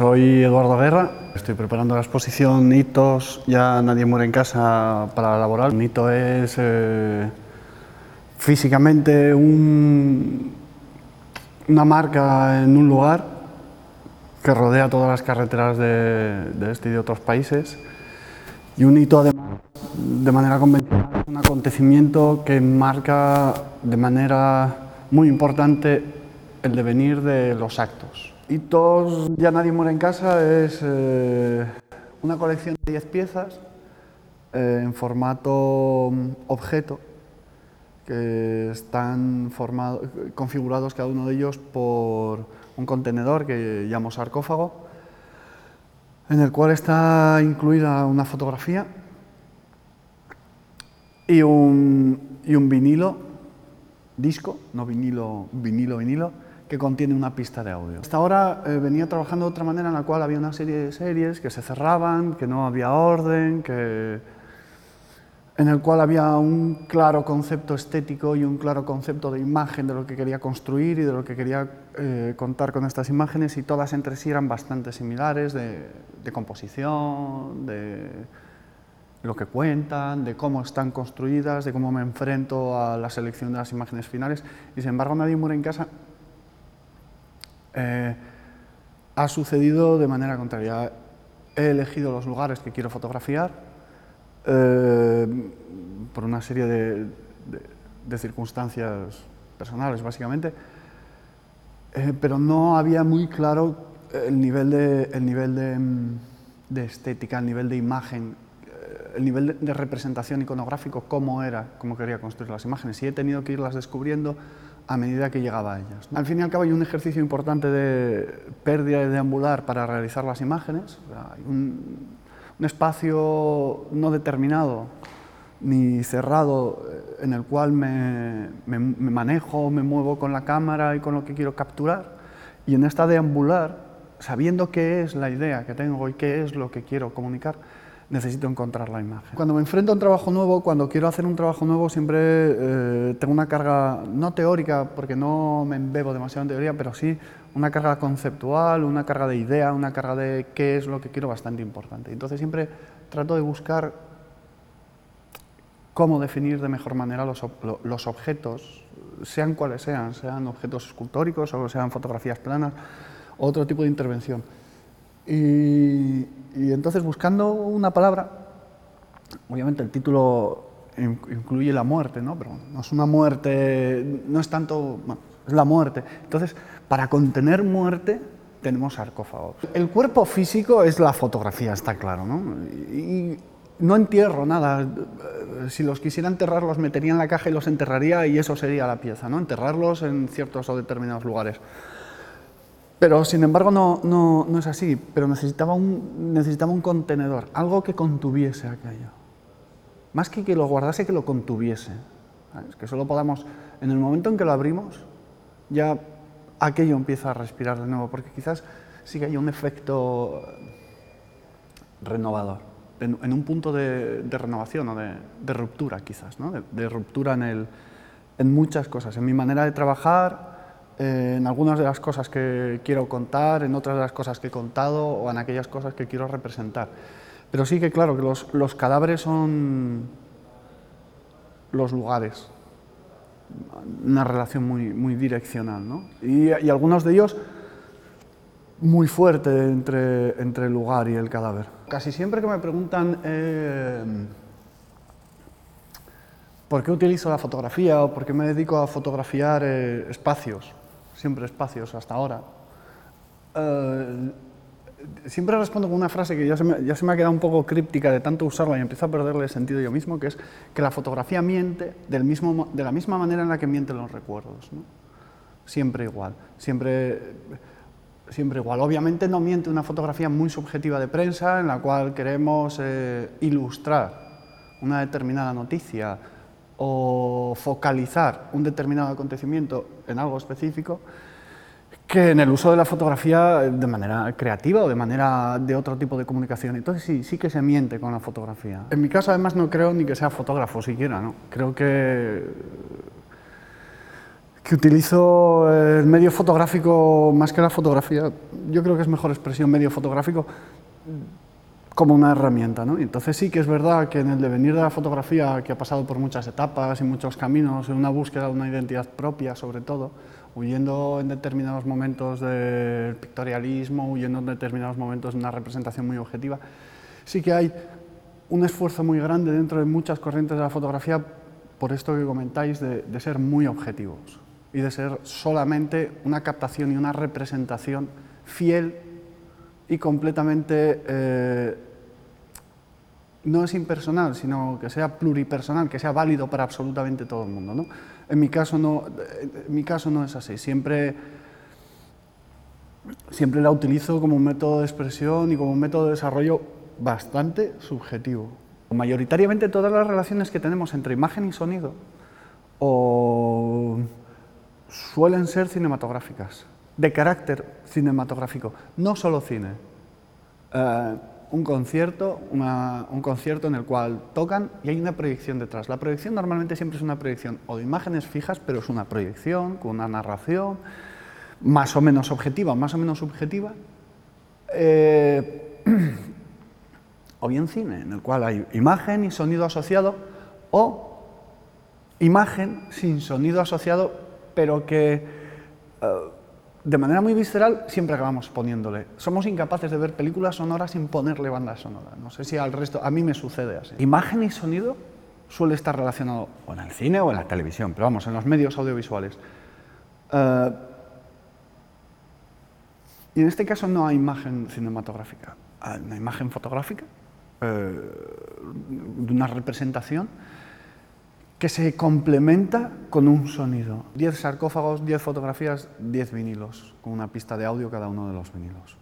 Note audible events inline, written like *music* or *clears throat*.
soy Eduardo Guerra, estoy preparando la exposición Hitos, ya nadie muere en casa para laborar. Un hito es eh, físicamente un, una marca en un lugar que rodea todas las carreteras de, de este y de otros países y un hito además de manera convencional es un acontecimiento que marca de manera muy importante el devenir de los actos. Hitos Ya nadie muere en casa es eh, una colección de 10 piezas eh, en formato mm, objeto que están formados, configurados cada uno de ellos por un contenedor que llamo sarcófago, en el cual está incluida una fotografía y un, y un vinilo, disco, no vinilo, vinilo, vinilo, que contiene una pista de audio. Hasta ahora eh, venía trabajando de otra manera en la cual había una serie de series que se cerraban, que no había orden, que, en el cual había un claro concepto estético y un claro concepto de imagen de lo que quería construir y de lo que quería eh, contar con estas imágenes y todas entre sí eran bastante similares de, de composición, de lo que cuentan, de cómo están construidas, de cómo me enfrento a la selección de las imágenes finales y sin embargo Nadie muere en casa eh, ha sucedido de manera contraria. He elegido los lugares que quiero fotografiar eh, por una serie de, circunstancias personales, básicamente, eh, pero no había muy claro el nivel, de, de, estética, el nivel de imagen, el nivel de, representación iconográfico, cómo era, cómo quería construir las imágenes. Y he tenido que irlas descubriendo a medida que llegaba a ellas. Al fin y al cabo hay un ejercicio importante de pérdida de deambular para realizar las imágenes, hay un, espacio no determinado ni cerrado eh, en el cual me, manejo, me muevo con la cámara y con lo que quiero capturar, y en esta deambular, sabiendo qué es la idea que tengo y qué es lo que quiero comunicar, necesito encontrar la imagen. Cuando me enfrento a un trabajo nuevo, cuando quiero hacer un trabajo nuevo, siempre eh, tengo una carga, no teórica, porque no me embebo demasiado en teoría, pero sí una carga conceptual, una carga de idea, una carga de qué es lo que quiero bastante importante. Entonces siempre trato de buscar cómo definir de mejor manera los, los objetos, sean cuales sean, sean objetos escultóricos o sean fotografías planas, otro tipo de intervención. Y, entonces buscando una palabra, obviamente el título incluye la muerte, ¿no? pero no es una muerte, no es tanto, es la muerte. Entonces, para contener muerte tenemos sarcófagos. El cuerpo físico es la fotografía, está claro, ¿no? Y no entierro nada. Si los quisiera enterrar, los metería en la caja y los enterraría y eso sería la pieza, ¿no? Enterrarlos en ciertos o determinados lugares. Pero sin embargo no, no, no, es así, pero necesitaba un, necesitaba un contenedor, algo que contuviese aquello. Más que que lo guardase, que lo contuviese. Es que solo podamos, en el momento en que lo abrimos, ya aquello empieza a respirar de nuevo, porque quizás sí que hay un efecto renovador, en, un punto de, renovación o de, ruptura quizás, de, de, ruptura en, el, en muchas cosas, en mi manera de trabajar, eh, en algunas de las cosas que quiero contar, en otras de las cosas que he contado o en aquellas cosas que quiero representar. Pero sí que claro, que los, los cadáveres son los lugares, una relación muy, muy direccional, ¿no? y, y, algunos de ellos muy fuerte entre, entre, el lugar y el cadáver. Casi siempre que me preguntan eh, por qué utilizo la fotografía o por qué me dedico a fotografiar eh, espacios, siempre espacios hasta ahora. Eh, siempre respondo con una frase que ya se, me, ya se, me, ha quedado un poco críptica de tanto usarla y empiezo a perderle sentido yo mismo, que es que la fotografía miente del mismo, de la misma manera en la que mienten los recuerdos. ¿no? Siempre igual, siempre, siempre igual. Obviamente no miente una fotografía muy subjetiva de prensa en la cual queremos eh, ilustrar una determinada noticia o focalizar un determinado acontecimiento en algo específico que en el uso de la fotografía de manera creativa o de manera de otro tipo de comunicación. Entonces sí, sí que se miente con la fotografía. En mi caso además no creo ni que sea fotógrafo siquiera, ¿no? Creo que, Que utilizo el medio fotográfico más que la fotografía, yo creo que es mejor expresión medio fotográfico como una herramienta. ¿no? Entonces sí que es verdad que en el devenir de la fotografía, que ha pasado por muchas etapas y muchos caminos, en una búsqueda de una identidad propia sobre todo, huyendo en determinados momentos del pictorialismo, huyendo en determinados momentos de una representación muy objetiva, sí que hay un esfuerzo muy grande dentro de muchas corrientes de la fotografía por esto que comentáis de, ser muy objetivos y de ser solamente una captación y una representación fiel y completamente eh, no es impersonal, sino que sea pluripersonal, que sea válido para absolutamente todo el mundo. ¿no? En, mi caso no, en mi caso no es así. Siempre, siempre la utilizo como un método de expresión y como un método de desarrollo bastante subjetivo. Mayoritariamente todas las relaciones que tenemos entre imagen y sonido suelen ser cinematográficas, de carácter cinematográfico, no solo cine. Eh, un concierto, un concierto en el cual tocan y hay una proyección detrás. La proyección normalmente siempre es una proyección o de imágenes fijas, pero es una proyección con una narración más o menos objetiva, más o menos subjetiva. Eh, *clears throat* o bien cine, en el cual hay imagen y sonido asociado, o imagen sin sonido asociado, pero que eh, de manera muy visceral siempre acabamos poniéndole. Somos incapaces de ver películas sonoras sin ponerle banda sonora. No sé si al resto, a mí me sucede así. Imagen y sonido suele estar relacionado o en el cine o en la televisión, pero vamos, en los medios audiovisuales. Eh, y en este caso no hay imagen cinematográfica, hay una imagen fotográfica eh, una representación que se complementa con un sonido. Diez sarcófagos, diez fotografías, diez vinilos, con una pista de audio cada uno de los vinilos.